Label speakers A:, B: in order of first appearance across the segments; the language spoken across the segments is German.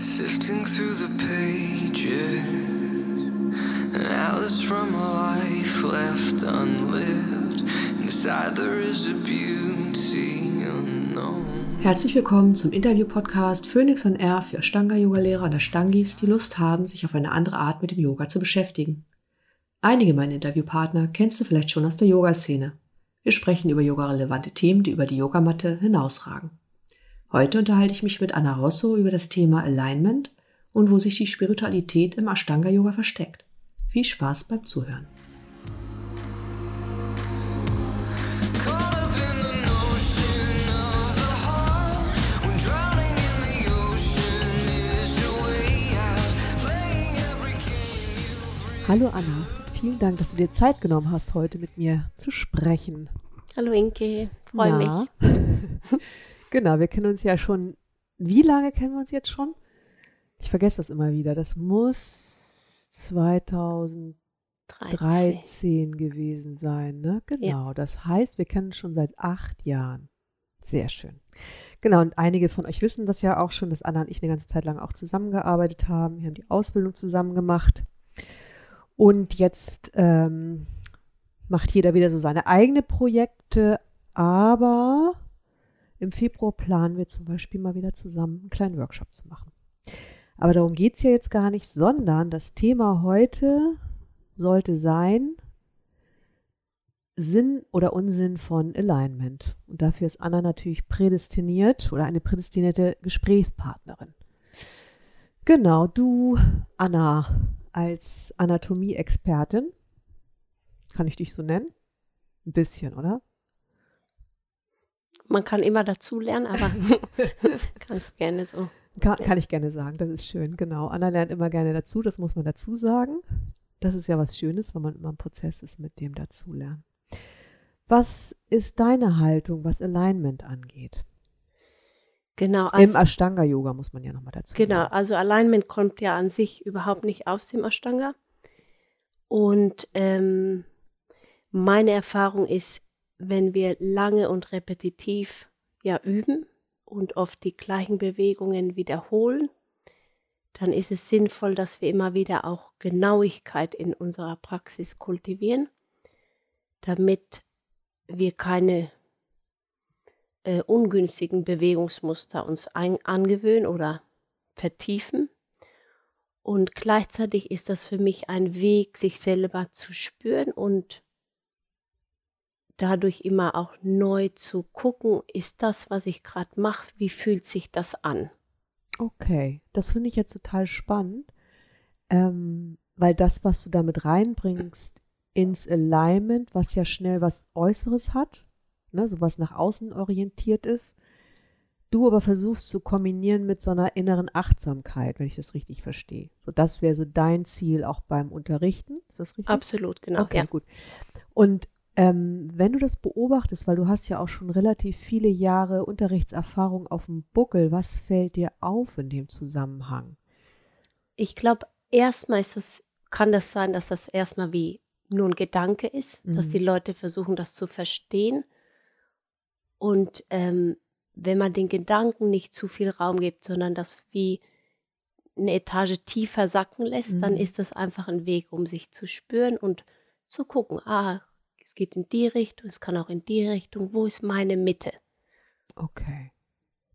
A: Sifting through the pages, atlas from a life left unlived. Inside there is a beauty unknown.
B: Herzlich willkommen zum Interview-Podcast Phoenix on Air für Ashtanga-Yoga-Lehrer und Ashtangis, die Lust haben, sich auf eine andere Art mit dem Yoga zu beschäftigen. Einige meiner Interviewpartner kennst du vielleicht schon aus der Yoga-Szene. Wir sprechen über yogarelevante Themen, die über die Yogamatte hinausragen. Heute unterhalte ich mich mit Anna Rosso über das Thema Alignment und wo sich die Spiritualität im Ashtanga-Yoga versteckt. Viel Spaß beim Zuhören. Hallo Anna, vielen Dank, dass du dir Zeit genommen hast, heute mit mir zu sprechen.
C: Hallo Inke, freue mich.
B: Na? genau, wir kennen uns ja schon. Wie lange kennen wir uns jetzt schon? Ich vergesse das immer wieder. Das muss 2013
C: 13.
B: gewesen sein, ne? Genau. Das heißt, wir kennen uns schon seit acht Jahren. Sehr schön. Genau, und einige von euch wissen das ja auch schon, dass Anna und ich eine ganze Zeit lang auch zusammengearbeitet haben. Wir haben die Ausbildung zusammen gemacht. Und jetzt ähm, macht jeder wieder so seine eigenen Projekte, aber im Februar planen wir zum Beispiel mal wieder zusammen einen kleinen Workshop zu machen. Aber darum geht es ja jetzt gar nicht, sondern das Thema heute sollte sein Sinn oder Unsinn von Alignment. Und dafür ist Anna natürlich prädestiniert oder eine prädestinierte Gesprächspartnerin. Genau, du, Anna, als Anatomie-Expertin, kann ich dich so nennen? Ein bisschen, oder?
C: Man kann immer dazu lernen, aber ganz gerne so.
B: Kann, kann ich gerne sagen, das ist schön, genau. Anna lernt immer gerne dazu, das muss man dazu sagen. Das ist ja was Schönes, wenn man immer im Prozess ist mit dem Dazulernen. Was ist deine Haltung, was Alignment angeht?
C: Genau,
B: Im
C: also,
B: Ashtanga-Yoga muss man ja nochmal dazu
C: genau,
B: sagen.
C: also Alignment kommt ja an sich überhaupt nicht aus dem Ashtanga. Und ähm, meine Erfahrung ist, wenn wir lange und repetitiv ja üben und oft die gleichen Bewegungen wiederholen, dann ist es sinnvoll, dass wir immer wieder auch Genauigkeit in unserer Praxis kultivieren, damit wir keine äh, ungünstigen Bewegungsmuster uns ein, angewöhnen oder vertiefen. Und gleichzeitig ist das für mich ein Weg, sich selber zu spüren und dadurch immer auch neu zu gucken, ist das, was ich gerade mache, wie fühlt sich das an?
B: Okay, das finde ich jetzt total spannend, ähm, weil das, was du damit reinbringst ins Alignment, was ja schnell was Äußeres hat, ne, so was nach außen orientiert ist, du aber versuchst zu kombinieren mit so einer inneren Achtsamkeit, wenn ich das richtig verstehe. So, das wäre so dein Ziel auch beim Unterrichten, ist das richtig?
C: Absolut, genau.
B: Okay,
C: ja.
B: gut. Und ähm, wenn du das beobachtest, weil du hast ja auch schon relativ viele Jahre Unterrichtserfahrung auf dem Buckel, was fällt dir auf in dem Zusammenhang?
C: Ich glaube, erstmal ist das, kann das sein, dass das erstmal wie nur ein Gedanke ist, dass
B: Mhm.
C: die Leute versuchen, das zu verstehen. Und ähm, wenn man den Gedanken nicht zu viel Raum gibt, sondern das wie eine Etage tiefer sacken lässt, dann
B: Mhm.
C: ist das einfach ein Weg, um sich zu spüren und zu gucken, ah, es geht in die Richtung, es kann auch in die Richtung, wo ist meine Mitte?
B: Okay.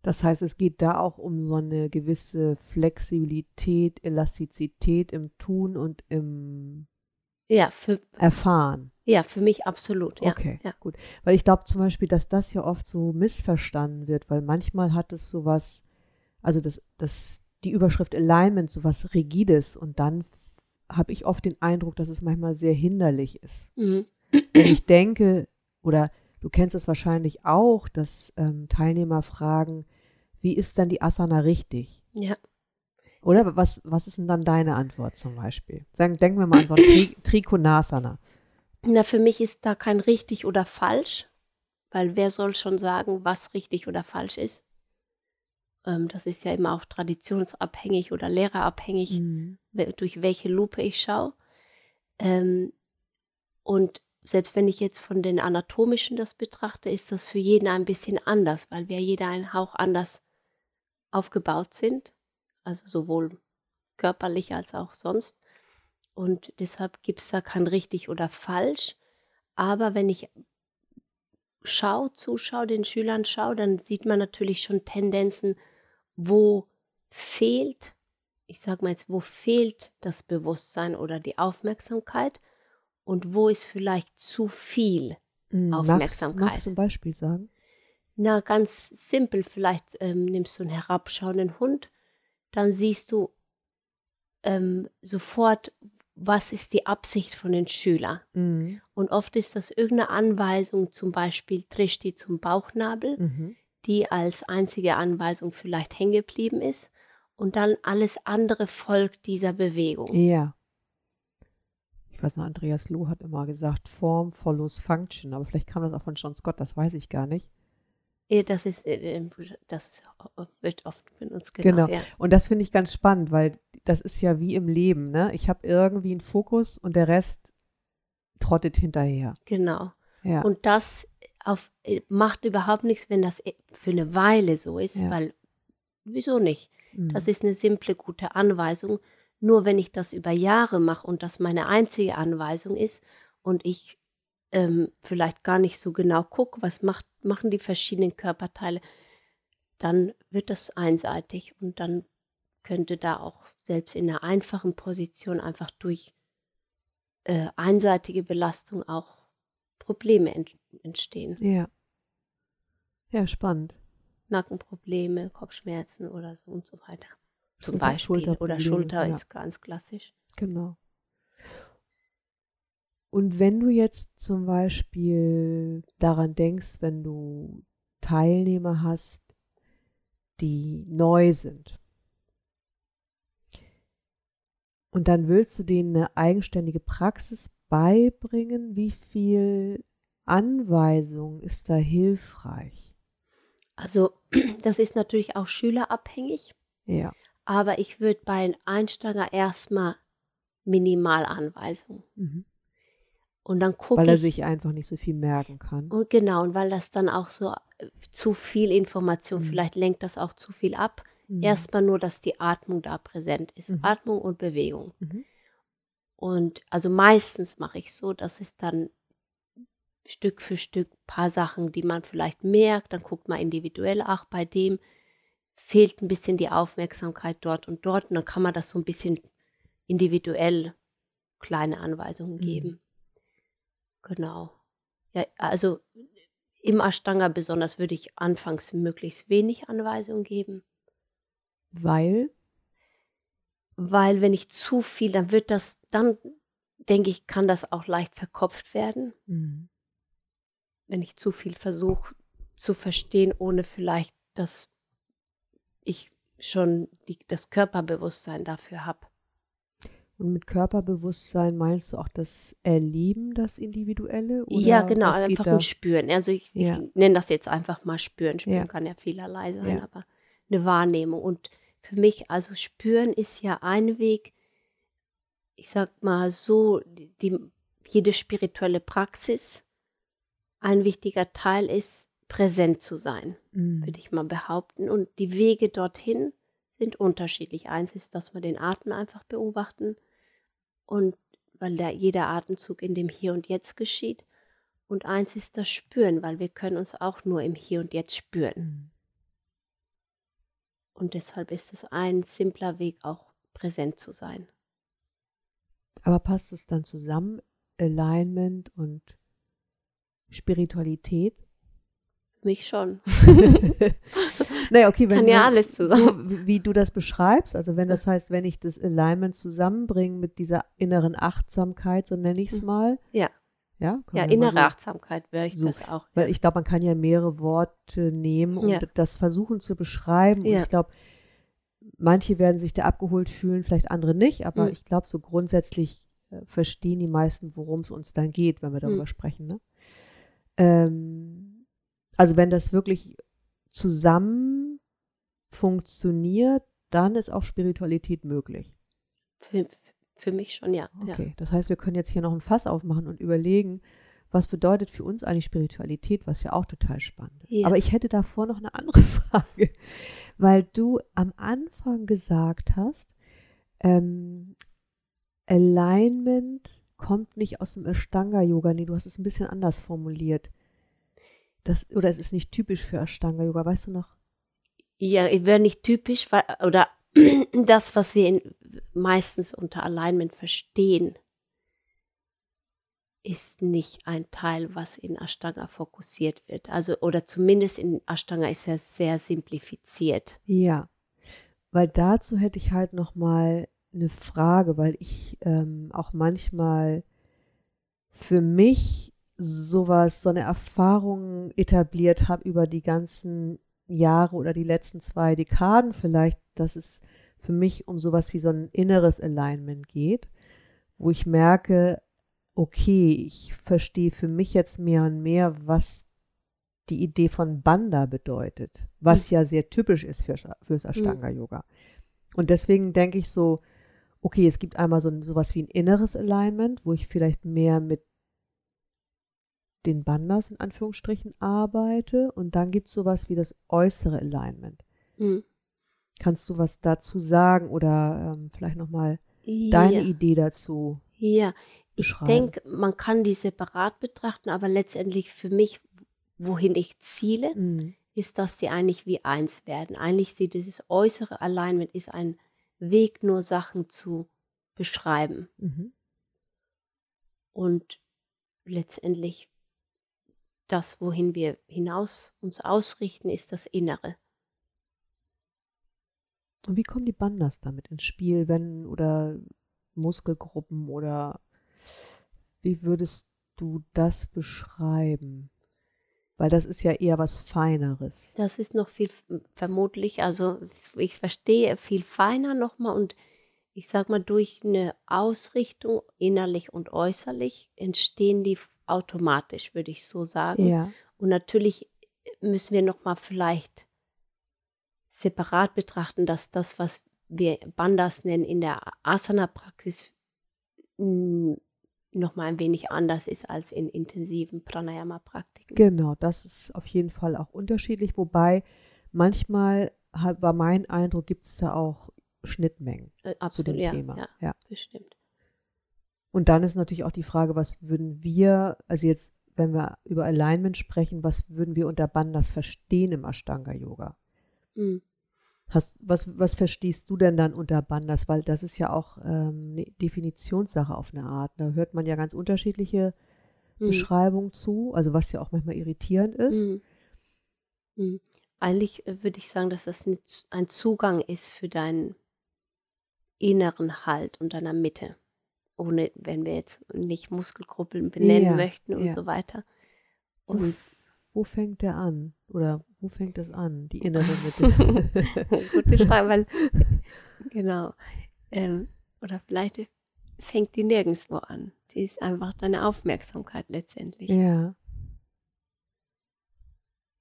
B: Das heißt, es geht da auch um so eine gewisse Flexibilität, Elastizität im Tun und im
C: Ja, für,
B: Erfahren.
C: ja, für mich absolut. Ja,
B: okay,
C: ja.
B: gut. Weil ich glaube zum Beispiel, dass das ja oft so missverstanden wird, weil manchmal hat es sowas, also das, das, die Überschrift Alignment sowas Rigides und dann habe ich oft den Eindruck, dass es manchmal sehr hinderlich ist.
C: Mhm.
B: Ich denke, oder du kennst es wahrscheinlich auch, dass ähm, Teilnehmer fragen, wie ist dann die Asana richtig?
C: ja.
B: Oder was, was ist denn dann deine Antwort zum Beispiel? Sagen, denken wir mal an so ein Tri Trikonasana.
C: Na, für mich ist da kein richtig oder falsch, weil wer soll schon sagen, was richtig oder falsch ist? Ähm, das ist ja immer auch traditionsabhängig oder lehrerabhängig,
B: Mhm.
C: durch welche Lupe ich schaue. Ähm, und selbst wenn ich jetzt von den anatomischen das betrachte, ist das für jeden ein bisschen anders, weil wir jeder einen Hauch anders aufgebaut sind. also sowohl körperlich als auch sonst. Und deshalb gibt es da kein richtig oder falsch. Aber wenn ich schaue, zuschaue, den Schülern schaue, dann sieht man natürlich schon Tendenzen, wo fehlt, ich sage mal jetzt, wo fehlt das Bewusstsein oder die Aufmerksamkeit und wo ist vielleicht zu viel.
B: Mhm.
C: Aufmerksamkeit.
B: Magst, magst du ein Beispiel sagen?
C: Na, ganz simpel, vielleicht ähm, nimmst du einen herabschauenden Hund, dann siehst du ähm, sofort, was ist die Absicht von den Schülern.
B: Mhm.
C: Und oft ist das irgendeine Anweisung, zum Beispiel Trishti zum Bauchnabel,
B: Mhm.
C: die als einzige Anweisung vielleicht hängen geblieben ist. Und dann alles andere folgt dieser Bewegung.
B: Ja. Weiß noch, Andreas Loh hat immer gesagt, Form follows Function, aber vielleicht kam das auch von John Scott, das weiß ich gar nicht.
C: Eh, Das ist, äh, das wird oft benutzt, genau.
B: Genau.
C: Ja.
B: Und das finde ich ganz spannend, weil das ist ja wie im Leben, ne? Ich habe irgendwie einen Fokus und der Rest trottet hinterher.
C: genau.
B: Ja.
C: Und das auf, äh, macht überhaupt nichts, wenn das äh, für eine Weile so ist,
B: Ja.
C: weil wieso nicht?
B: Mhm.
C: Das ist eine simple, gute Anweisung. Nur wenn ich das über Jahre mache und das meine einzige Anweisung ist und ich ähm, vielleicht gar nicht so genau gucke, was macht, machen die verschiedenen Körperteile, dann wird das einseitig und dann könnte da auch selbst in einer einfachen Position einfach durch äh, einseitige Belastung auch Probleme ent entstehen.
B: ja. Ja, spannend.
C: Nackenprobleme, Kopfschmerzen oder so und so weiter. Zum
B: Schulter-
C: Beispiel. Oder
B: Schulterprobleme,
C: Schulter
B: ja.
C: ist ganz klassisch.
B: Genau. Und wenn du jetzt zum Beispiel daran denkst, wenn du Teilnehmer hast, die neu sind, und dann willst du denen eine eigenständige Praxis beibringen, wie viel Anweisung ist da hilfreich?
C: Also das ist natürlich auch schülerabhängig,
B: Ja.
C: Aber ich würde bei einem Einsteiger erstmal Minimalanweisungen.
B: Mhm.
C: Und dann gucke
B: Weil er
C: ich.
B: sich einfach nicht so viel merken kann.
C: und genau, und weil das dann auch so äh, zu viel Information,
B: Mhm.
C: vielleicht lenkt das auch zu viel ab.
B: Mhm.
C: Erstmal nur, dass die Atmung da präsent ist.
B: Mhm.
C: Atmung und Bewegung.
B: Mhm.
C: Und also meistens mache ich so, dass es dann Stück für Stück paar Sachen, die man vielleicht merkt, dann guckt man individuell, ach, bei dem fehlt ein bisschen die Aufmerksamkeit dort und dort und dann kann man das so ein bisschen individuell kleine Anweisungen
B: Mhm.
C: geben. Genau. Ja, also im Ashtanga besonders würde ich anfangs möglichst wenig Anweisungen geben,
B: Weil,
C: weil wenn ich zu viel, dann wird das, dann denke ich, kann das auch leicht verkopft werden.
B: Mhm.
C: wenn ich zu viel versuche zu verstehen, ohne vielleicht, dass ich schon die, das Körperbewusstsein dafür habe.
B: Und mit Körperbewusstsein meinst du auch das Erleben, das Individuelle? Oder
C: Ja, genau, einfach ein Spüren. Also ich,
B: Ja.
C: ich nenne das jetzt einfach mal Spüren. Spüren
B: Ja.
C: kann ja vielerlei sein,
B: Ja.
C: aber eine Wahrnehmung. Und für mich, also Spüren ist ja ein Weg, ich sag mal so, die, jede spirituelle Praxis, ein wichtiger Teil ist, präsent zu sein.
B: Mhm.
C: würde ich mal behaupten. Und die Wege dorthin sind unterschiedlich. Eins ist, dass wir den Atem einfach beobachten und weil da jeder Atemzug in dem Hier und Jetzt geschieht. Und eins ist das Spüren, weil wir können uns auch nur im Hier und Jetzt spüren.
B: Mhm.
C: Und deshalb ist es ein simpler Weg, auch präsent zu sein.
B: Aber passt es dann zusammen, Alignment und Spiritualität?
C: Mich schon.
B: naja, okay, wenn
C: Kann ja alles zusammen.
B: So, wie- du das beschreibst, also wenn das heißt, wenn ich das Alignment zusammenbringe mit dieser inneren Achtsamkeit, so nenne ich es
C: Mhm.
B: mal.
C: Ja.
B: Ja,
C: Ja, innere
B: so-
C: Achtsamkeit wäre ich
B: so,
C: das auch.
B: Weil ich glaube, man kann ja mehrere Worte nehmen und
C: Ja.
B: das versuchen zu beschreiben. Und
C: Ja.
B: ich glaube, manche werden sich da abgeholt fühlen, vielleicht andere nicht, aber
C: Mhm.
B: ich glaube, so grundsätzlich äh, verstehen die meisten, worum es uns dann geht, wenn wir darüber
C: Mhm.
B: sprechen. Ne? Ähm, also wenn das wirklich zusammen funktioniert, dann ist auch Spiritualität möglich.
C: Für, für mich schon, ja. ja.
B: Okay, das heißt, wir können jetzt hier noch ein Fass aufmachen und überlegen, was bedeutet für uns eigentlich Spiritualität, was ja auch total spannend ist.
C: Ja.
B: Aber ich hätte davor noch eine andere Frage, weil du am Anfang gesagt hast, ähm, Alignment kommt nicht aus dem Ashtanga-Yoga. Nee, du hast es ein bisschen anders formuliert. Das, oder es ist nicht typisch für Ashtanga-Yoga, weißt du noch?
C: Ja, wäre nicht typisch, weil, oder das, was wir in, meistens unter Alignment verstehen, ist nicht ein Teil, was in Ashtanga fokussiert wird. Also, oder zumindest in Ashtanga ist er sehr simplifiziert.
B: Ja, weil dazu hätte ich halt noch mal eine Frage, weil ich ähm, auch manchmal für mich sowas, so eine Erfahrung etabliert habe über die ganzen Jahre oder die letzten zwei Dekaden vielleicht, dass es für mich um sowas wie so ein inneres Alignment geht, wo ich merke, okay, ich verstehe für mich jetzt mehr und mehr, was die Idee von Banda bedeutet, was ja sehr typisch ist für, fürs Ashtanga-Yoga. Und deswegen denke ich so, okay, es gibt einmal so sowas wie ein inneres Alignment, wo ich vielleicht mehr mit den Bandas in Anführungsstrichen arbeite und dann gibt es sowas wie das äußere Alignment.
C: Hm.
B: Kannst du was dazu sagen oder ähm, vielleicht nochmal deine
C: ja.
B: Idee dazu?
C: Ja, ich denke, man kann die separat betrachten, aber letztendlich für mich, wohin ich ziele,
B: Mhm.
C: ist, dass sie eigentlich wie eins werden. Eigentlich sieht dieses äußere Alignment ist ein Weg, nur Sachen zu beschreiben.
B: Mhm.
C: Und letztendlich das, wohin wir hinaus uns ausrichten, ist das Innere.
B: Und wie kommen die Bandas damit ins Spiel, wenn oder Muskelgruppen oder wie würdest du das beschreiben? Weil das ist ja eher was Feineres.
C: Das ist noch viel vermutlich, also ich verstehe viel feiner nochmal und ich sag mal, durch eine Ausrichtung innerlich und äußerlich entstehen die automatisch, würde ich so sagen.
B: Ja.
C: Und natürlich müssen wir nochmal vielleicht separat betrachten, dass das, was wir Bandas nennen, in der Asana-Praxis nochmal ein wenig anders ist als in intensiven Pranayama-Praktiken.
B: Genau, das ist auf jeden Fall auch unterschiedlich, wobei manchmal war mein Eindruck, gibt es da auch Schnittmengen
C: Äh,
B: zu
C: absolut,
B: dem
C: ja,
B: Thema.
C: ja,
B: ja.
C: bestimmt.
B: Und dann ist natürlich auch die Frage, was würden wir, also jetzt, wenn wir über Alignment sprechen, was würden wir unter Bandas verstehen im Ashtanga-Yoga?
C: Mhm.
B: Hast, was, was verstehst du denn dann unter Bandas? Weil das ist ja auch ähm, eine Definitionssache auf eine Art. Da hört man ja ganz unterschiedliche
C: Mhm.
B: Beschreibungen zu, also was ja auch manchmal irritierend ist.
C: Mhm. Mhm. Eigentlich äh, würde ich sagen, dass das ein Zugang ist für deinen inneren Halt und deiner Mitte. Ohne, wenn wir jetzt nicht Muskelgruppen benennen
B: Ja,
C: möchten und
B: ja.
C: so weiter. Und
B: f- wo fängt der an? Oder wo fängt es an? Die innere Mitte.
C: gute Frage, weil genau. Ähm, oder vielleicht fängt die nirgendwo an. Die ist einfach deine Aufmerksamkeit letztendlich.
B: ja.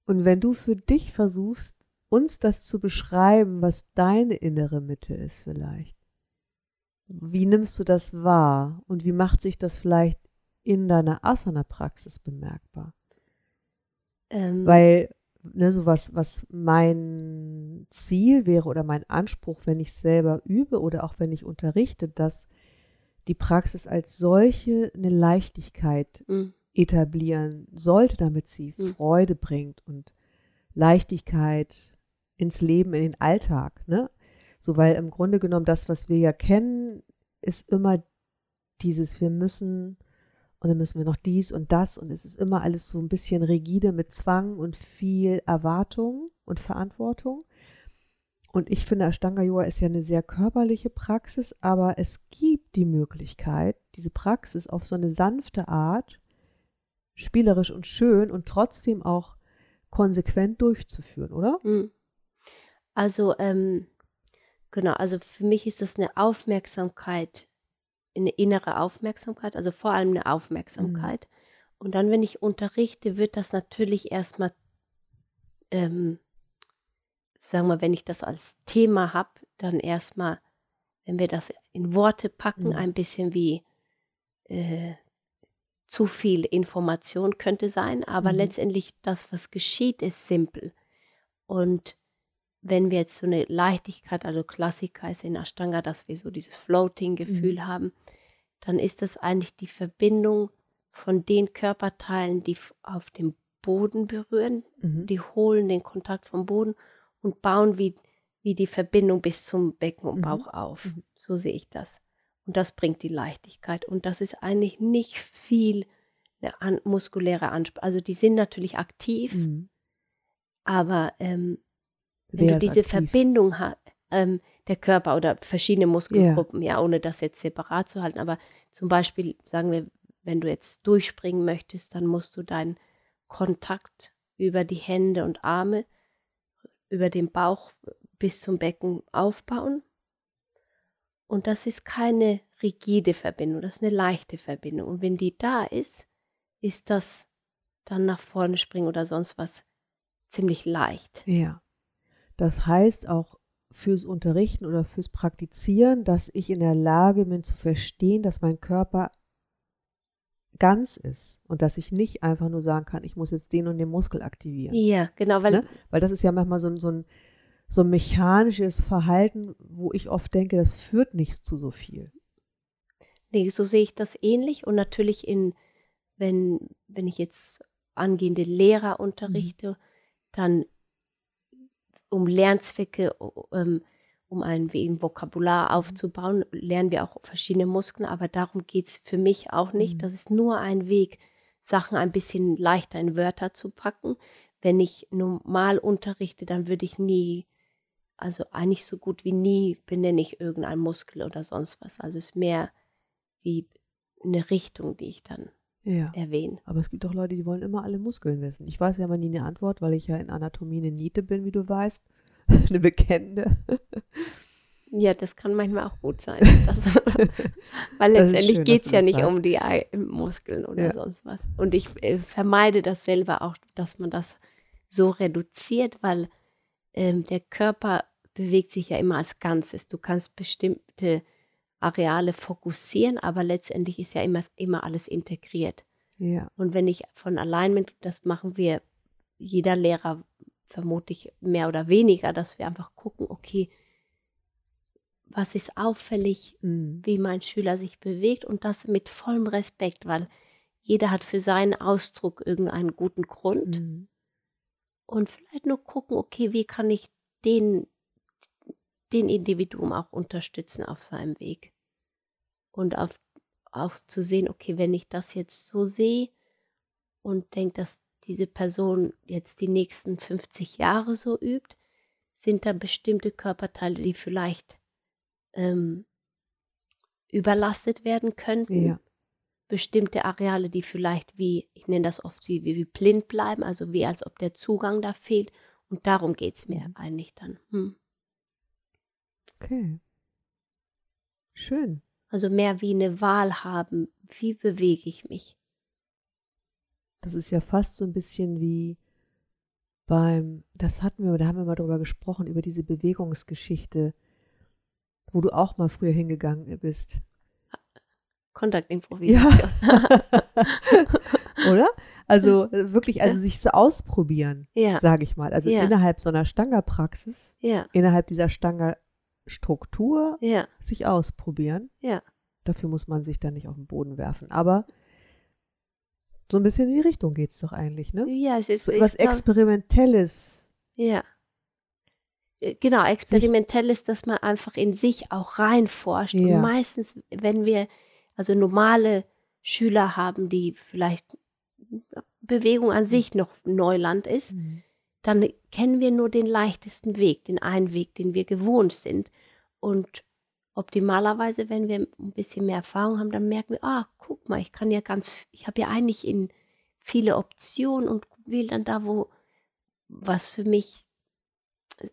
B: Und wenn du für dich versuchst, uns das zu beschreiben, was deine innere Mitte ist vielleicht, wie nimmst du das wahr und wie macht sich das vielleicht in deiner Asana-Praxis bemerkbar?
C: Ähm,
B: Weil, ne, so was, was mein Ziel wäre oder mein Anspruch, wenn ich selber übe oder auch wenn ich unterrichte, dass die Praxis als solche eine Leichtigkeit
C: mh,
B: etablieren sollte, damit sie
C: Mhm.
B: Freude bringt und Leichtigkeit ins Leben, in den Alltag. Ne? So, weil im Grunde genommen das, was wir ja kennen, ist immer dieses, wir müssen und dann müssen wir noch dies und das und es ist immer alles so ein bisschen rigide mit Zwang und viel Erwartung und Verantwortung. Und ich finde, Ashtanga Yoga ist ja eine sehr körperliche Praxis, aber es gibt die Möglichkeit, diese Praxis auf so eine sanfte Art, spielerisch und schön und trotzdem auch konsequent durchzuführen, oder?
C: mh. Also, ähm, genau, also für mich ist das eine Aufmerksamkeit, eine innere Aufmerksamkeit, also vor allem eine Aufmerksamkeit. Und dann, wenn ich unterrichte, wird das natürlich erstmal, ähm, sagen wir, wenn ich das als Thema habe, dann erstmal, wenn wir das in Worte packen,
B: Mhm.
C: ein bisschen wie äh, zu viel Information könnte sein, aber
B: Mhm.
C: letztendlich das, was geschieht, ist simpel. Und wenn wir jetzt so eine Leichtigkeit, also Klassiker ist in Ashtanga, dass wir so dieses Floating-Gefühl
B: Mhm.
C: haben, dann ist das eigentlich die Verbindung von den Körperteilen, die auf dem Boden berühren,
B: Mhm.
C: die holen den Kontakt vom Boden und bauen wie, wie die Verbindung bis zum Becken und
B: Mhm.
C: Bauch auf.
B: Mhm.
C: So sehe ich das. Und das bringt die Leichtigkeit. Und das ist eigentlich nicht viel eine an, muskuläre Anspannung. Also die sind natürlich aktiv,
B: Mhm.
C: aber ähm, wenn du diese
B: aktiv?
C: Verbindung hast, ähm, der Körper oder verschiedene Muskelgruppen, ja, ohne das jetzt separat zu halten, aber zum Beispiel, sagen wir, wenn du jetzt durchspringen möchtest, dann musst du deinen Kontakt über die Hände und Arme, über den Bauch bis zum Becken aufbauen. Und das ist keine rigide Verbindung, das ist eine leichte Verbindung. Und wenn die da ist, ist das dann nach vorne springen oder sonst was ziemlich leicht.
B: Ja. Das heißt auch fürs Unterrichten oder fürs Praktizieren, dass ich in der Lage bin zu verstehen, dass mein Körper ganz ist und dass ich nicht einfach nur sagen kann, ich muss jetzt den und den Muskel aktivieren.
C: Ja, genau, weil
B: Ne? Weil das ist ja manchmal so, ein- so, ein, so ein mechanisches Verhalten, wo ich oft denke, das führt nicht zu so viel.
C: Nee, so sehe ich das ähnlich. Und natürlich in, wenn, wenn ich jetzt angehende Lehrer unterrichte, dann um Lernzwecke, o- ähm, um ein, ein Vokabular aufzubauen, lernen wir auch verschiedene Muskeln, aber darum geht es für mich auch nicht.
B: Mhm.
C: Das ist nur ein Weg, Sachen ein bisschen leichter in Wörter zu packen. Wenn ich normal unterrichte, dann würde ich nie, also eigentlich so gut wie nie benenne ich irgendeinen Muskel oder sonst was. Also es ist mehr wie eine Richtung, die ich dann
B: Ja.
C: erwähne.
B: Aber es gibt auch Leute, die wollen immer alle Muskeln wissen. Ich weiß ja immer nie eine Antwort, weil ich ja in Anatomie eine Niete bin, wie du weißt. eine bekennende.
C: Ja, das kann manchmal auch gut sein. Das, weil letztendlich geht es ja nicht
B: sagst.
C: um die Muskeln oder
B: Ja.
C: sonst was. Und ich äh, vermeide das selber auch, dass man das so reduziert, weil ähm, der Körper bewegt sich ja immer als Ganzes. Du kannst bestimmte Areale fokussieren, aber letztendlich ist ja immer, immer alles integriert.
B: Ja.
C: Und wenn ich von Alignment, das machen wir, jeder Lehrer vermutlich mehr oder weniger, dass wir einfach gucken, okay, was ist auffällig,
B: Mhm.
C: wie mein Schüler sich bewegt und das mit vollem Respekt, weil jeder hat für seinen Ausdruck irgendeinen guten Grund
B: Mhm.
C: und vielleicht nur gucken, okay, wie kann ich den, den Individuum auch unterstützen auf seinem Weg. Und auf, auch zu sehen, okay, wenn ich das jetzt so sehe und denke, dass diese Person jetzt die nächsten 50 Jahre so übt, sind da bestimmte Körperteile, die vielleicht ähm, überlastet werden könnten.
B: Ja.
C: Bestimmte Areale, die vielleicht wie, ich nenne das oft wie, wie blind bleiben, also wie als ob der Zugang da fehlt. Und darum geht es mir eigentlich dann. Hm.
B: Okay. Schön.
C: Also mehr wie eine Wahl haben, wie bewege ich mich.
B: Das ist ja fast so ein bisschen wie beim, das hatten wir, da haben wir mal drüber gesprochen, über diese Bewegungsgeschichte, wo du auch mal früher hingegangen bist.
C: Kontaktimprovisation.
B: Oder? Also äh, wirklich, also sich so ausprobieren,
C: Ja,
B: sage ich mal. Also
C: Ja.
B: innerhalb so einer Stanga-Praxis,
C: ja,
B: innerhalb dieser Stanga-Struktur
C: ja,
B: sich ausprobieren.
C: ja.
B: Dafür muss man sich dann nicht auf den Boden werfen. Aber so ein bisschen in die Richtung geht es doch eigentlich, ne?
C: Ja, es ist,
B: So etwas
C: glaub-
B: Experimentelles.
C: Ja. Äh, Genau, experimentell ist, dass man einfach in sich auch reinforscht.
B: Ja.
C: Und meistens, wenn wir also normale Schüler haben, die vielleicht Bewegung an sich noch Neuland ist, dann kennen wir nur den leichtesten Weg, den einen Weg, den wir gewohnt sind. Und optimalerweise, wenn wir ein bisschen mehr Erfahrung haben, dann merken wir, ah, guck mal, ich kann ja ganz, ich habe ja eigentlich in viele Optionen und wähle dann da, wo was für mich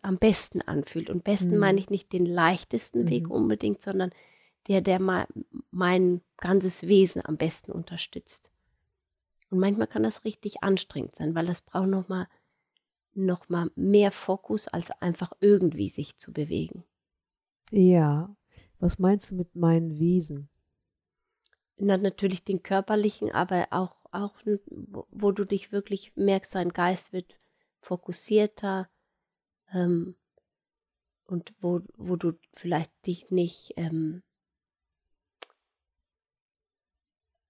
C: am besten anfühlt. Und besten
B: Mhm.
C: meine ich nicht den leichtesten Weg
B: Mhm.
C: unbedingt, sondern der, der mal mein ganzes Wesen am besten unterstützt. Und manchmal kann das richtig anstrengend sein, weil das braucht nochmal noch mal mehr Fokus, als einfach irgendwie sich zu bewegen.
B: Ja. Was meinst du mit meinem Wesen?
C: na, natürlich den körperlichen, aber auch, auch wo du dich wirklich merkst, dein Geist wird fokussierter ähm, und wo, wo du vielleicht dich nicht, ähm,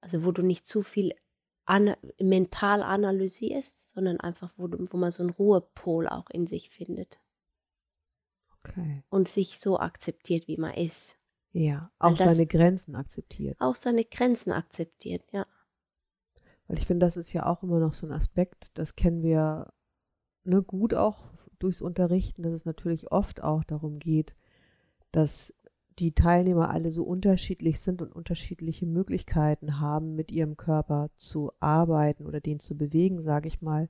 C: also wo du nicht zu viel ana mental analysierst, sondern einfach, wo, wo man so einen Ruhepol auch in sich findet
B: Okay.
C: und sich so akzeptiert, wie man ist.
B: Ja, auch
C: das-
B: seine Grenzen akzeptiert.
C: Auch seine Grenzen akzeptiert, ja.
B: Weil ich finde, das ist ja auch immer noch so ein Aspekt, das kennen wir ne, gut auch durchs Unterrichten, dass es natürlich oft auch darum geht, dass die Teilnehmer alle so unterschiedlich sind und unterschiedliche Möglichkeiten haben, mit ihrem Körper zu arbeiten oder den zu bewegen, sage ich mal.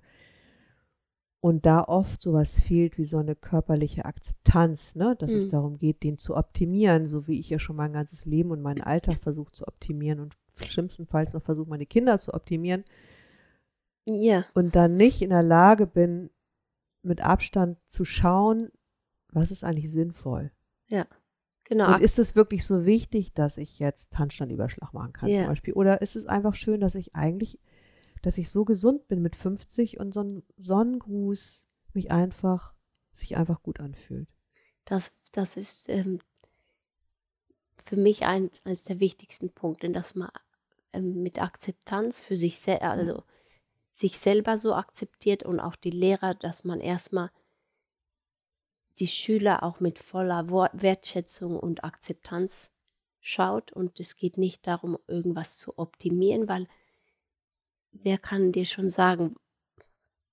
B: Und da oft sowas fehlt wie so eine körperliche Akzeptanz, ne? dass es
C: Mhm.
B: darum geht, den zu optimieren, so wie ich ja schon mein ganzes Leben und meinen Alltag versuche zu optimieren und schlimmstenfalls noch versuche, meine Kinder zu optimieren
C: Ja,
B: und dann nicht in der Lage bin, mit Abstand zu schauen, was ist eigentlich sinnvoll.
C: Genau.
B: Und ist es wirklich so wichtig, dass ich jetzt Handstandüberschlag machen kann
C: Ja.
B: zum Beispiel? Oder ist es einfach schön, dass ich eigentlich, dass ich so gesund bin mit 50 und so ein Sonnengruß mich einfach, sich einfach gut anfühlt?
C: Das, das ist ähm, für mich ein, eines der wichtigsten Punkte, dass man ähm, mit Akzeptanz für sich, sel also sich selber so akzeptiert und auch die Lehrer, dass man erstmal die Schüler auch mit voller Wertschätzung und Akzeptanz schaut. Und es geht nicht darum, irgendwas zu optimieren, weil wer kann dir schon sagen,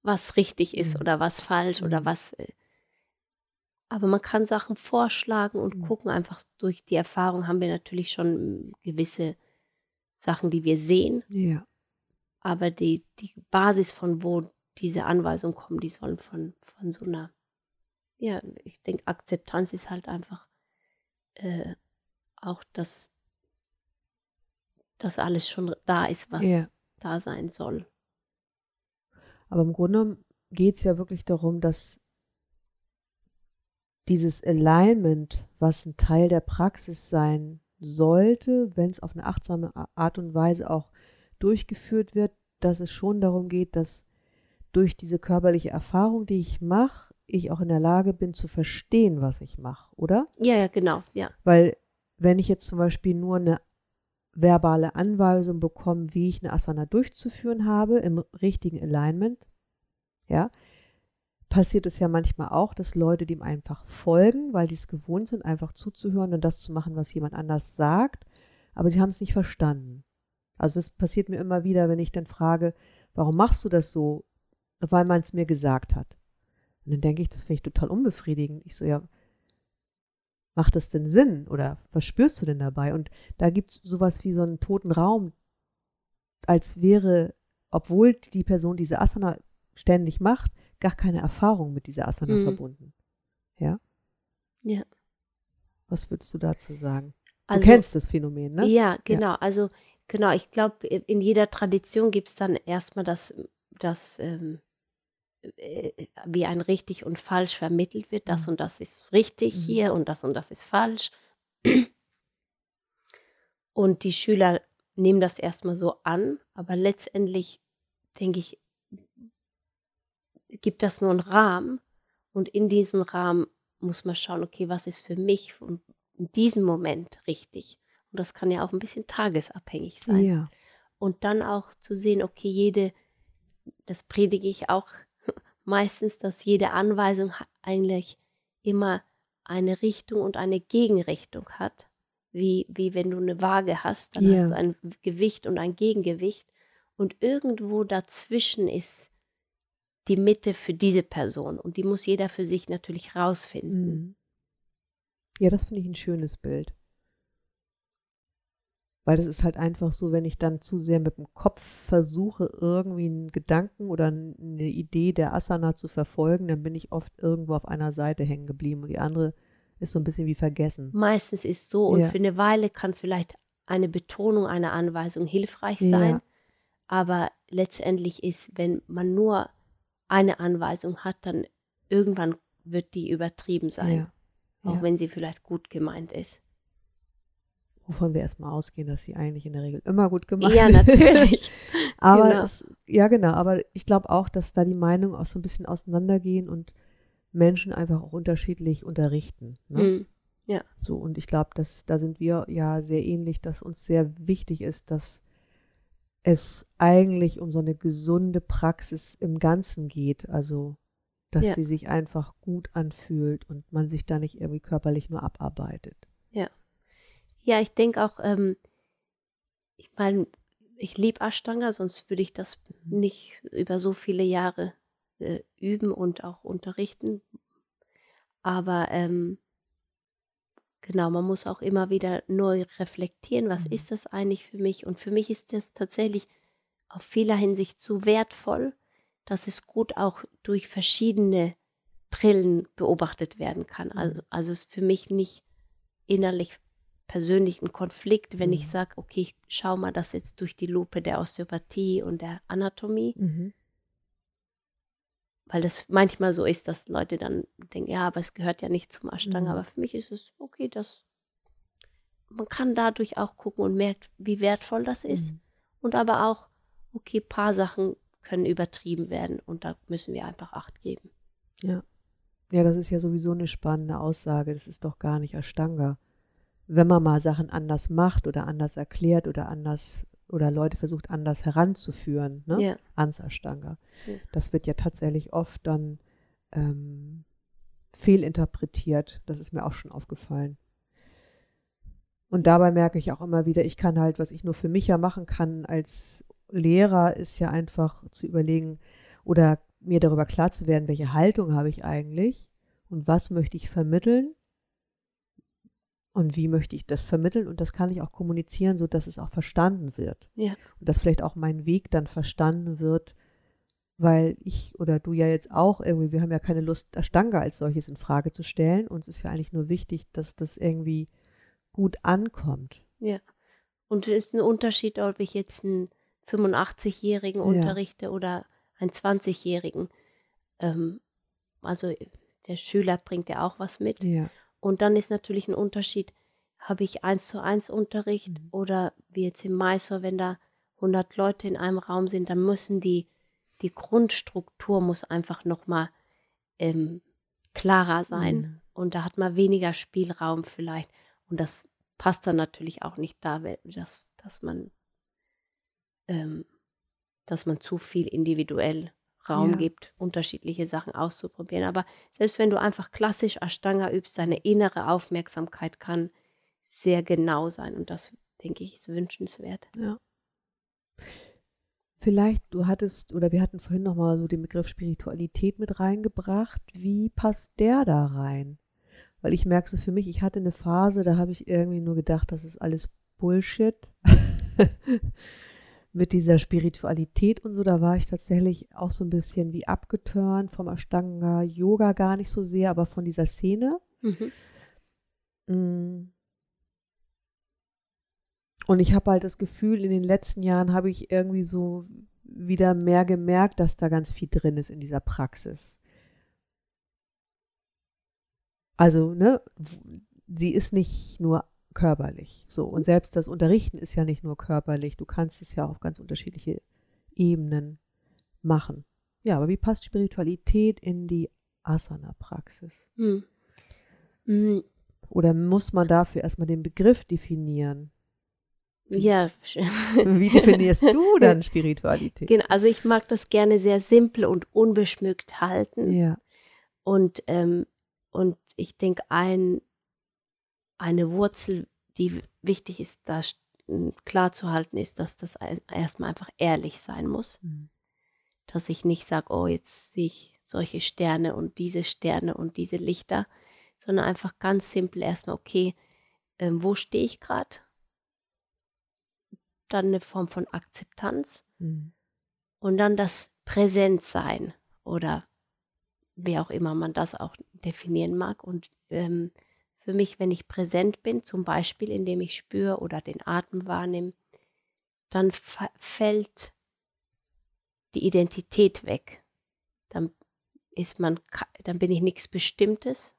C: was richtig ist
B: Mhm.
C: oder was falsch oder
B: Mhm.
C: was. äh, Aber man kann Sachen vorschlagen und
B: Mhm.
C: gucken. Einfach durch die Erfahrung haben wir natürlich schon mm, gewisse Sachen, die wir sehen.
B: Ja.
C: Aber die, die Basis, von wo diese Anweisungen kommen, die sollen von, von so einer, ja, ich denke, Akzeptanz ist halt einfach äh, auch, dass, dass alles schon da ist, was
B: Ja.
C: da sein soll.
B: Aber im Grunde geht es ja wirklich darum, dass dieses Alignment, was ein Teil der Praxis sein sollte, wenn es auf eine achtsame Art und Weise auch durchgeführt wird, dass es schon darum geht, dass durch diese körperliche Erfahrung, die ich mache, ich auch in der Lage bin zu verstehen, was ich mache, oder?
C: Ja, ja, genau, ja.
B: Weil wenn ich jetzt zum Beispiel nur eine verbale Anweisung bekomme, wie ich eine Asana durchzuführen habe, im richtigen Alignment, ja, passiert es ja manchmal auch, dass Leute dem einfach folgen, weil die es gewohnt sind, einfach zuzuhören und das zu machen, was jemand anders sagt, aber sie haben es nicht verstanden. Also das passiert mir immer wieder, wenn ich dann frage, warum machst du das so? Weil man es mir gesagt hat. Und dann denke ich, das finde ich total unbefriedigend. Ich so, ja, macht das denn Sinn? Oder was spürst du denn dabei? Und da gibt es sowas wie so einen toten Raum, als wäre, obwohl die Person diese Asana ständig macht, gar keine Erfahrung mit dieser Asana
C: Mhm.
B: verbunden. Ja?
C: Ja.
B: Was würdest du dazu sagen?
C: Also,
B: du kennst das Phänomen, ne?
C: Ja, genau. Also, genau, ich glaube, in jeder Tradition gibt es dann erstmal das, das ähm, äh, wie ein richtig und falsch vermittelt wird. Das
B: Mhm.
C: und das ist richtig
B: Mhm.
C: hier und das und das ist falsch. Und die Schüler nehmen das erstmal so an, aber letztendlich denke ich, gibt das nur einen Rahmen und in diesem Rahmen muss man schauen, okay, was ist für mich in diesem Moment richtig. Und das kann ja auch ein bisschen tagesabhängig sein.
B: Ja.
C: Und dann auch zu sehen, okay, jede, das predige ich auch meistens, dass jede Anweisung eigentlich immer eine Richtung und eine Gegenrichtung hat. Wie, wie wenn du eine Waage hast, dann
B: Ja.
C: hast du ein Gewicht und ein Gegengewicht. Und irgendwo dazwischen ist die Mitte für diese Person. Und die muss jeder für sich natürlich rausfinden.
B: Mhm. Ja, das finde ich ein schönes Bild. Weil das ist halt einfach so, wenn ich dann zu sehr mit dem Kopf versuche, irgendwie einen Gedanken oder eine Idee der Asana zu verfolgen, dann bin ich oft irgendwo auf einer Seite hängen geblieben und die andere ist so ein bisschen wie vergessen.
C: Meistens ist so und
B: Ja.
C: für eine Weile kann vielleicht eine Betonung einer Anweisung hilfreich sein,
B: Ja.
C: aber letztendlich ist, wenn man nur eine Anweisung hat, dann irgendwann wird die übertrieben sein,
B: Ja.
C: auch wenn sie vielleicht gut gemeint ist.
B: Wovon wir erstmal ausgehen, dass sie eigentlich in der Regel immer gut gemacht
C: Ja, natürlich.
B: aber
C: Genau.
B: es, ja, genau. Aber ich glaube auch, dass da die Meinungen auch so ein bisschen auseinandergehen und Menschen einfach auch unterschiedlich unterrichten. Ne?
C: Hm.
B: So, und ich glaube, dass da sind wir ja sehr ähnlich, dass uns sehr wichtig ist, dass es eigentlich um so eine gesunde Praxis im Ganzen geht. Also, dass
C: Ja.
B: sie sich einfach gut anfühlt und man sich da nicht irgendwie körperlich nur abarbeitet.
C: Ja, ich denke auch, ähm, ich meine, ich liebe Ashtanga, sonst würde ich das
B: Mhm.
C: nicht über so viele Jahre äh, üben und auch unterrichten. Aber ähm, genau, man muss auch immer wieder neu reflektieren, was
B: Mhm.
C: ist das eigentlich für mich? Und für mich ist das tatsächlich auf vieler Hinsicht so wertvoll, dass es gut auch durch verschiedene Brillen beobachtet werden kann.
B: Mhm.
C: Also, also es ist für mich nicht innerlich persönlich ein Konflikt, wenn ich
B: Mhm.
C: sage, okay, ich schau mal das jetzt durch die Lupe der Osteopathie und der Anatomie,
B: Mhm.
C: weil das manchmal so ist, dass Leute dann denken, ja, aber es gehört ja nicht zum Ashtanga.
B: Mhm.
C: Aber für mich ist es okay, dass man kann dadurch auch gucken und merkt, wie wertvoll das ist.
B: Mhm.
C: Und aber auch, okay, paar Sachen können übertrieben werden und da müssen wir einfach Acht geben.
B: Ja. Ja, das ist ja sowieso eine spannende Aussage. Das ist doch gar nicht Ashtanga. Wenn man mal Sachen anders macht oder anders erklärt oder anders oder Leute versucht anders heranzuführen, ne?
C: Ja.
B: ans Ashtanga.
C: Ja.
B: Das wird ja tatsächlich oft dann ähm, fehlinterpretiert. Das ist mir auch schon aufgefallen. Und dabei merke ich auch immer wieder, ich kann halt, was ich nur für mich ja machen kann als Lehrer, ist ja einfach zu überlegen oder mir darüber klar zu werden, welche Haltung habe ich eigentlich und was möchte ich vermitteln und wie möchte ich das vermitteln und das kann ich auch kommunizieren, so dass es auch verstanden wird
C: Ja.
B: und dass vielleicht auch mein Weg dann verstanden wird, weil ich oder du ja jetzt auch irgendwie, wir haben ja keine Lust, Ashtanga als solches in Frage zu stellen. Uns ist ja eigentlich nur wichtig, dass das irgendwie gut ankommt.
C: Ja. Und es ist ein Unterschied, ob ich jetzt einen 85-Jährigen
B: Ja.
C: unterrichte oder einen 20-Jährigen. Ähm, also der Schüler bringt ja auch was mit.
B: Ja.
C: Und dann ist natürlich ein Unterschied, habe ich eins zu eins Unterricht
B: Mhm.
C: oder wie jetzt im Mysore, wenn da 100 Leute in einem Raum sind, dann müssen die, die Grundstruktur muss einfach nochmal ähm, klarer sein.
B: Mhm.
C: Und da hat man weniger Spielraum vielleicht. Und das passt dann natürlich auch nicht da, dass, dass man ähm, dass man zu viel individuell Raum
B: Ja.
C: gibt, unterschiedliche Sachen auszuprobieren. Aber selbst wenn du einfach klassisch Ashtanga übst, deine innere Aufmerksamkeit kann sehr genau sein. Und das, denke ich, ist wünschenswert.
B: Ja. Vielleicht, du hattest, oder wir hatten vorhin nochmal so den Begriff Spiritualität mit reingebracht. Wie passt der da rein? Weil ich merke so für mich, ich hatte eine Phase, da habe ich irgendwie nur gedacht, das ist alles Bullshit. mit dieser Spiritualität und so, da war ich tatsächlich auch so ein bisschen wie abgeturnt vom Ashtanga Yoga gar nicht so sehr, aber von dieser Szene.
C: Mhm.
B: Mm. Und ich habe halt das Gefühl, in den letzten Jahren habe ich irgendwie so wieder mehr gemerkt, dass da ganz viel drin ist in dieser Praxis. Also, ne, sie ist nicht nur körperlich. So, und selbst das Unterrichten ist ja nicht nur körperlich. Du kannst es ja auf ganz unterschiedliche Ebenen machen. Ja, aber wie passt Spiritualität in die Asana-Praxis?
C: Hm. Hm,
B: Oder muss man dafür erstmal den Begriff definieren?
C: Ja,
B: Wie definierst du dann Spiritualität?
C: genau. Also ich mag das gerne sehr simpel und unbeschmückt halten.
B: Ja.
C: Und, ähm, und ich denke, ein, eine Wurzel, die wichtig ist, da klar zu halten, ist, dass das erstmal einfach ehrlich sein muss.
B: Mhm.
C: Dass ich nicht sage, oh, jetzt sehe ich solche Sterne und diese Sterne und diese Lichter, sondern einfach ganz simpel erstmal, okay, ähm, wo stehe ich gerade? Dann eine Form von Akzeptanz
B: Mhm.
C: und dann das Präsentsein oder wie auch immer man das auch definieren mag. Und ähm, für mich, wenn ich präsent bin, zum Beispiel indem ich spüre oder den Atem wahrnehme, dann fällt die Identität weg. Dann ist man, dann bin ich nichts Bestimmtes,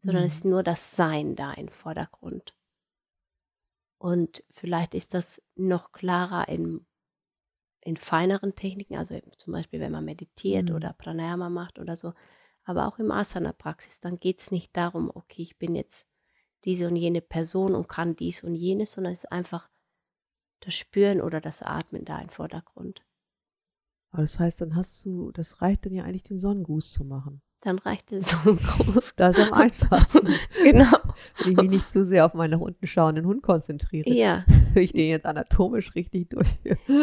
C: sondern
B: Mhm.
C: es ist nur das Sein da im Vordergrund. Und vielleicht ist das noch klarer in, in feineren Techniken, also zum Beispiel, wenn man meditiert
B: Mhm.
C: oder Pranayama macht oder so, aber auch im Asana-Praxis, dann geht es nicht darum, okay, ich bin jetzt diese und jene Person und kann dies und jenes, sondern es ist einfach das Spüren oder das Atmen da im Vordergrund.
B: Aber das heißt, dann hast du, das reicht dann ja eigentlich, den Sonnengruß zu machen.
C: Dann reicht es so groß.
B: Das ist am einfachsten.
C: genau.
B: Wenn ich mich nicht zu sehr auf meinen nach unten schauenden Hund konzentriere,
C: Ja,
B: ich den jetzt anatomisch richtig durch.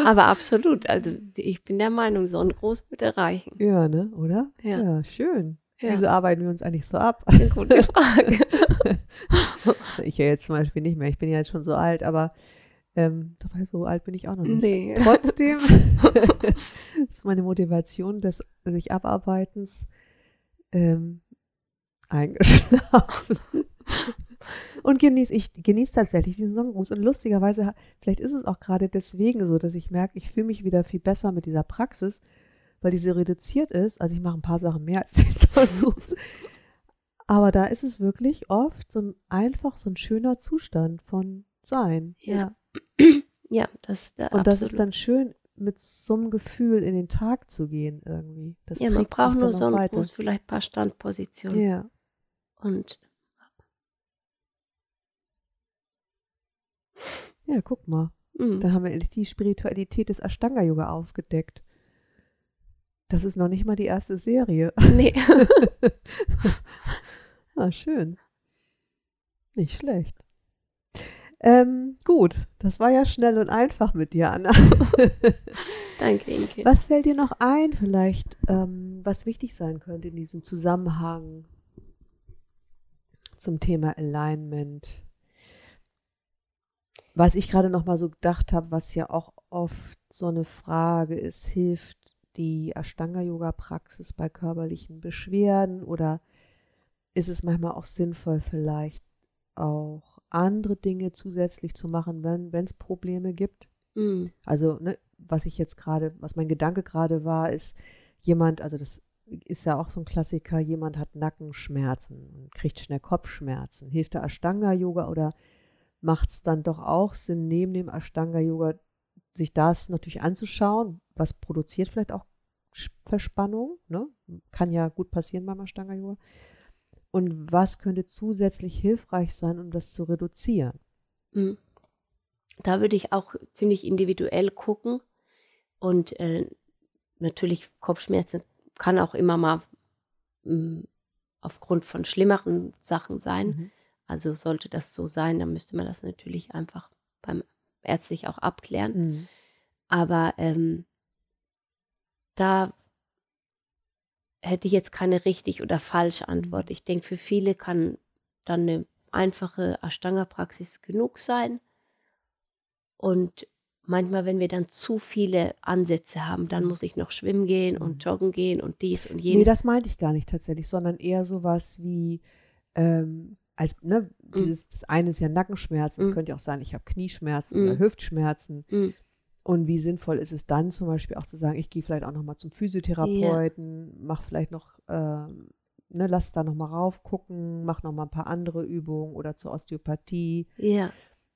C: aber absolut. Also ich bin der Meinung, so ein Groß würde reichen.
B: Ja, ne, oder?
C: Ja.
B: schön.
C: Ja.
B: Wieso arbeiten wir uns eigentlich so ab?
C: Eine gute Frage.
B: Ich ja jetzt zum Beispiel nicht mehr. Ich bin ja jetzt schon so alt, aber ähm, dabei so alt bin ich auch noch nicht.
C: nee.
B: Trotzdem ist meine Motivation des sich Abarbeitens ähm, eingeschlafen. Und genieße, ich genieße tatsächlich diesen Sonnengruß. Und lustigerweise, vielleicht ist es auch gerade deswegen so, dass ich merke, ich fühle mich wieder viel besser mit dieser Praxis, weil diese reduziert ist. Also ich mache ein paar Sachen mehr als den Sonnengruß. Aber da ist es wirklich oft so ein einfach so ein schöner Zustand von Sein.
C: Ja. Ja, das ist der
B: Und das
C: absolut.
B: ist dann schön, mit so einem Gefühl in den Tag zu gehen irgendwie. Das
C: ja, man braucht nur so einen. Gruß, vielleicht ein paar Standpositionen.
B: Ja.
C: Und
B: ja, guck mal.
C: mm,
B: Dann haben wir endlich die Spiritualität des Ashtanga-Yoga aufgedeckt. Das ist noch nicht mal die erste Serie.
C: nee.
B: ah, schön. Nicht schlecht. Ähm, gut, das war ja schnell und einfach mit dir, Anna.
C: Danke, Inke.
B: Was fällt dir noch ein, vielleicht, ähm, was wichtig sein könnte in diesem Zusammenhang zum Thema Alignment? Was ich gerade noch mal so gedacht habe, was ja auch oft so eine Frage ist, hilft die Ashtanga-Yoga-Praxis bei körperlichen Beschwerden oder ist es manchmal auch sinnvoll, vielleicht auch andere Dinge zusätzlich zu machen, wenn es Probleme gibt?
C: Mm,
B: Also, ne, was ich jetzt gerade, was mein Gedanke gerade war, ist jemand, also das ist ja auch so ein Klassiker, jemand hat Nackenschmerzen und kriegt schnell Kopfschmerzen. Hilft der Ashtanga-Yoga oder macht es dann doch auch Sinn, neben dem Ashtanga-Yoga sich das natürlich anzuschauen, was produziert vielleicht auch Verspannung, ne? Kann ja gut passieren beim Ashtanga-Yoga. Und was könnte zusätzlich hilfreich sein, um das zu reduzieren?
C: mm. Da würde ich auch ziemlich individuell gucken. Und äh, natürlich Kopfschmerzen kann auch immer mal mm, aufgrund von schlimmeren Sachen sein.
B: Mhm.
C: Also sollte das so sein, dann müsste man das natürlich einfach beim ärztlich auch abklären.
B: Mhm.
C: Aber ähm, da hätte ich jetzt keine richtig oder falsche Antwort. Ich denke, für viele kann dann eine einfache Ashtanga-Praxis genug sein. Und manchmal, wenn wir dann zu viele Ansätze haben, dann muss ich noch schwimmen gehen
B: Mhm.
C: und joggen gehen und dies und
B: Nee,
C: jenes.
B: das meinte ich gar nicht tatsächlich, sondern eher sowas wie, ähm, als, ne, dieses, das eine ist ja Nackenschmerzen, es
C: Mm.
B: könnte ja auch sein, ich habe Knieschmerzen
C: Mm.
B: oder Hüftschmerzen.
C: Mm.
B: Und wie sinnvoll ist es dann zum Beispiel auch zu sagen, ich gehe vielleicht auch nochmal zum Physiotherapeuten, mach vielleicht noch, ähm, ne, lass da nochmal raufgucken, mach nochmal ein paar andere Übungen oder zur Osteopathie.
C: Ja,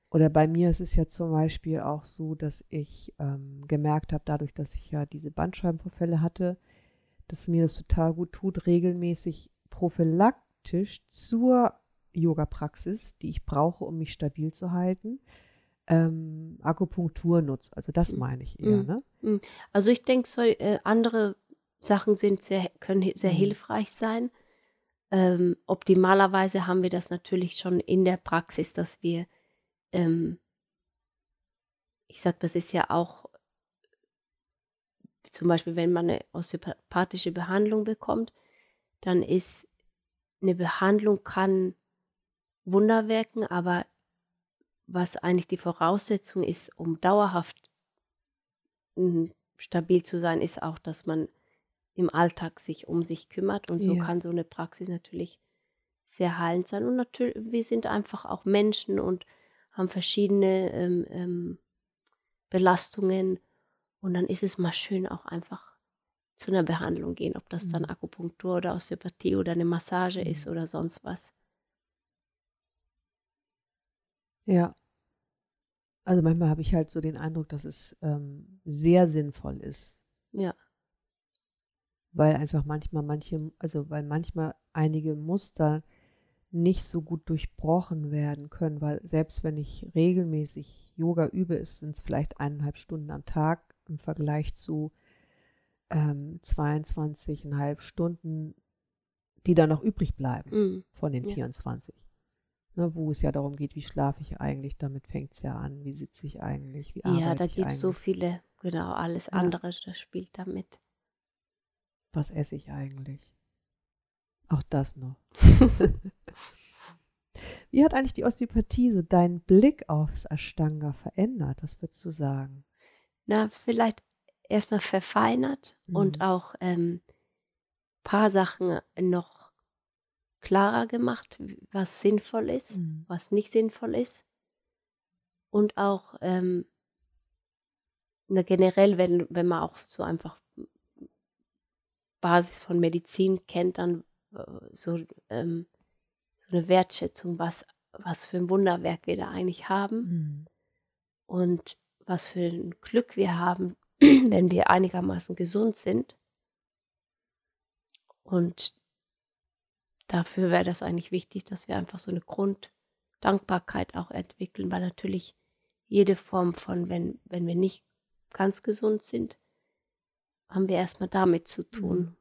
B: Oder bei mir ist es ja zum Beispiel auch so, dass ich ähm, gemerkt habe, dadurch, dass ich ja diese Bandscheibenvorfälle hatte, dass mir das total gut tut, regelmäßig prophylaktisch zur Yoga-Praxis, die ich brauche, um mich stabil zu halten, ähm, Akupunktur nutze. Also das
C: Mhm.
B: meine ich eher,
C: Mhm.
B: ne?
C: also ich denke, so, äh, andere Sachen sind sehr, können sehr
B: Mhm.
C: hilfreich sein. Ähm, optimalerweise haben wir das natürlich schon in der Praxis, dass wir, ähm, ich sage, das ist ja auch zum Beispiel, wenn man eine osteopathische Behandlung bekommt, dann ist eine Behandlung kann Wunder wirken, aber was eigentlich die Voraussetzung ist, um dauerhaft mm, stabil zu sein, ist auch, dass man im Alltag sich um sich kümmert. Und so
B: Ja.
C: kann so eine Praxis natürlich sehr heilend sein. Und natürlich, wir sind einfach auch Menschen und haben verschiedene ähm, ähm, Belastungen. Und dann ist es mal schön, auch einfach zu einer Behandlung gehen, ob das dann
B: Mhm.
C: Akupunktur oder Osteopathie oder eine Massage
B: Mhm.
C: ist oder sonst was.
B: Ja. Also manchmal habe ich halt so den Eindruck, dass es ähm, sehr sinnvoll ist,
C: Ja,
B: weil einfach manchmal manche, also weil manchmal einige Muster nicht so gut durchbrochen werden können, weil selbst wenn ich regelmäßig Yoga übe, sind es vielleicht eineinhalb Stunden am Tag im Vergleich zu ähm, 22,5 Stunden, die dann noch übrig bleiben
C: mm,
B: von den
C: Ja.
B: 24. Ne, wo es ja darum geht, wie schlafe ich eigentlich, damit fängt es ja an, wie sitze ich eigentlich, wie arbeite
C: ja da
B: ich
C: gibt es so
B: eigentlich,
C: viele, genau, alles
B: Ja.
C: andere, das spielt damit.
B: was esse ich eigentlich. Auch das noch. wie hat eigentlich die Osteopathie so deinen Blick aufs Ashtanga verändert? Was würdest du sagen?
C: Na, vielleicht erstmal verfeinert und
B: Mhm.
C: auch ähm, paar Sachen noch klarer gemacht, was sinnvoll ist,
B: Mhm.
C: was nicht sinnvoll ist. Und auch ähm, na, generell, wenn, wenn man auch so einfach Basis von Medizin kennt, dann äh, so, ähm, so eine Wertschätzung, was, was für ein Wunderwerk wir da eigentlich haben
B: Mhm.
C: und was für ein Glück wir haben, wenn wir einigermaßen gesund sind. Und dafür wäre das eigentlich wichtig, dass wir einfach so eine Grunddankbarkeit auch entwickeln, weil natürlich jede Form von, wenn, wenn wir nicht ganz gesund sind, haben wir erstmal damit zu tun.
B: Mhm.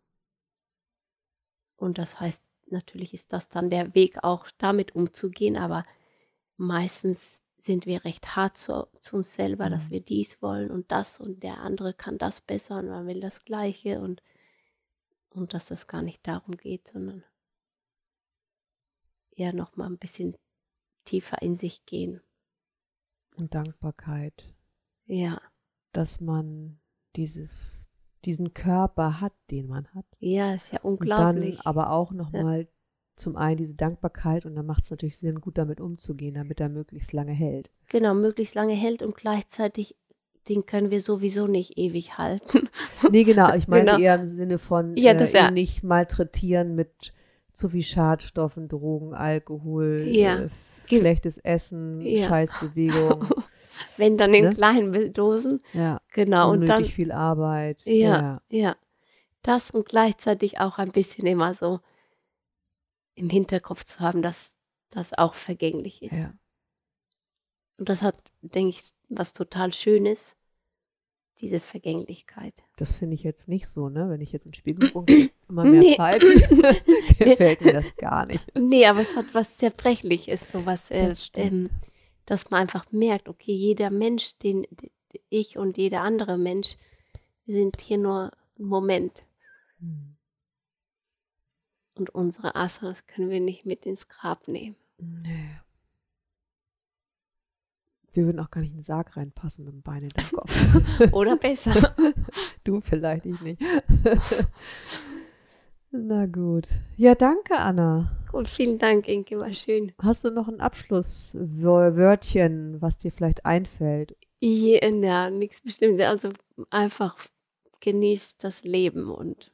C: Und das heißt, natürlich ist das dann der Weg, auch damit umzugehen, aber meistens sind wir recht hart zu, zu uns selber, dass
B: Mhm.
C: wir dies wollen und das und der andere kann das besser und man will das Gleiche und, und dass das gar nicht darum geht, sondern eher nochmal ein bisschen tiefer in sich gehen.
B: Und Dankbarkeit,
C: Ja,
B: dass man dieses, diesen Körper hat, den man hat.
C: ja, ist ja
B: Und
C: unglaublich.
B: dann aber auch nochmal zum einen diese Dankbarkeit und dann macht es natürlich Sinn, gut damit umzugehen, damit er möglichst lange hält.
C: genau, möglichst lange hält und gleichzeitig, den können wir sowieso nicht ewig halten.
B: Nee, genau, ich meine
C: Genau.
B: eher im Sinne von
C: Ja,
B: äh,
C: ja.
B: nicht malträtieren mit zu viel Schadstoffen, Drogen, Alkohol,
C: Ja.
B: äh, schlechtes Essen,
C: Ja.
B: Scheißbewegung,
C: Wenn dann in
B: Ne?
C: kleinen Dosen.
B: ja,
C: Genau, und
B: unnötig
C: dann,
B: viel Arbeit.
C: Ja. ja, das und gleichzeitig auch ein bisschen immer so im Hinterkopf zu haben, dass das auch vergänglich ist.
B: ja.
C: Und das hat, denke ich, was total Schönes, diese Vergänglichkeit.
B: Das finde ich jetzt nicht so, ne? Wenn ich jetzt in Spiegel gucke, immer mehr
C: Nee.
B: Zeit, gefällt mir das gar nicht.
C: Nee, aber es hat was Zerbrechliches, so was, äh,
B: Das
C: ähm, dass man einfach merkt, okay, jeder Mensch, den ich und jeder andere Mensch, wir sind hier nur ein Moment.
B: Hm.
C: Und unsere Asanas können wir nicht mit ins Grab nehmen.
B: Nee. Wir würden auch gar nicht in den Sarg reinpassen mit dem Bein in den Kopf.
C: Oder besser.
B: du vielleicht, ich nicht. Na gut. Ja, danke, Anna.
C: Gut, vielen Dank, Inke, war schön.
B: Hast du noch ein Abschlusswörtchen, was dir vielleicht einfällt?
C: Ja, nichts Bestimmtes. Also einfach genießt das Leben und,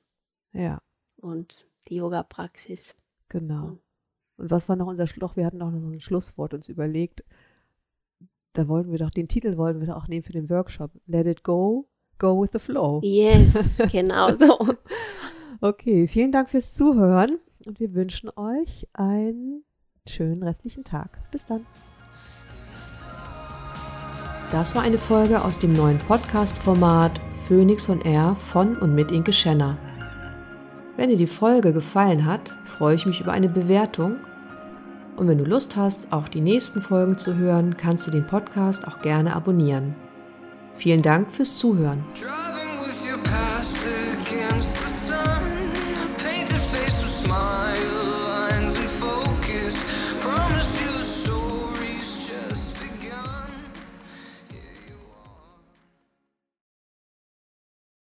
B: Ja,
C: und die Yoga-Praxis.
B: genau. Und was war noch unser Schluss? Wir hatten auch noch ein Schlusswort uns überlegt. Da wollten wir doch, den Titel wollten wir doch auch nehmen für den Workshop. Let it go, go with the flow.
C: Yes, genau so.
B: Okay, vielen Dank fürs Zuhören und wir wünschen euch einen schönen restlichen Tag. Bis dann. Das war eine Folge aus dem neuen Podcast-Format Phoenix on Air von und mit Inke Schenner. Wenn dir die Folge gefallen hat, freue ich mich über eine Bewertung. Und wenn du Lust hast, auch die nächsten Folgen zu hören, kannst du den Podcast auch gerne abonnieren. Vielen Dank fürs Zuhören.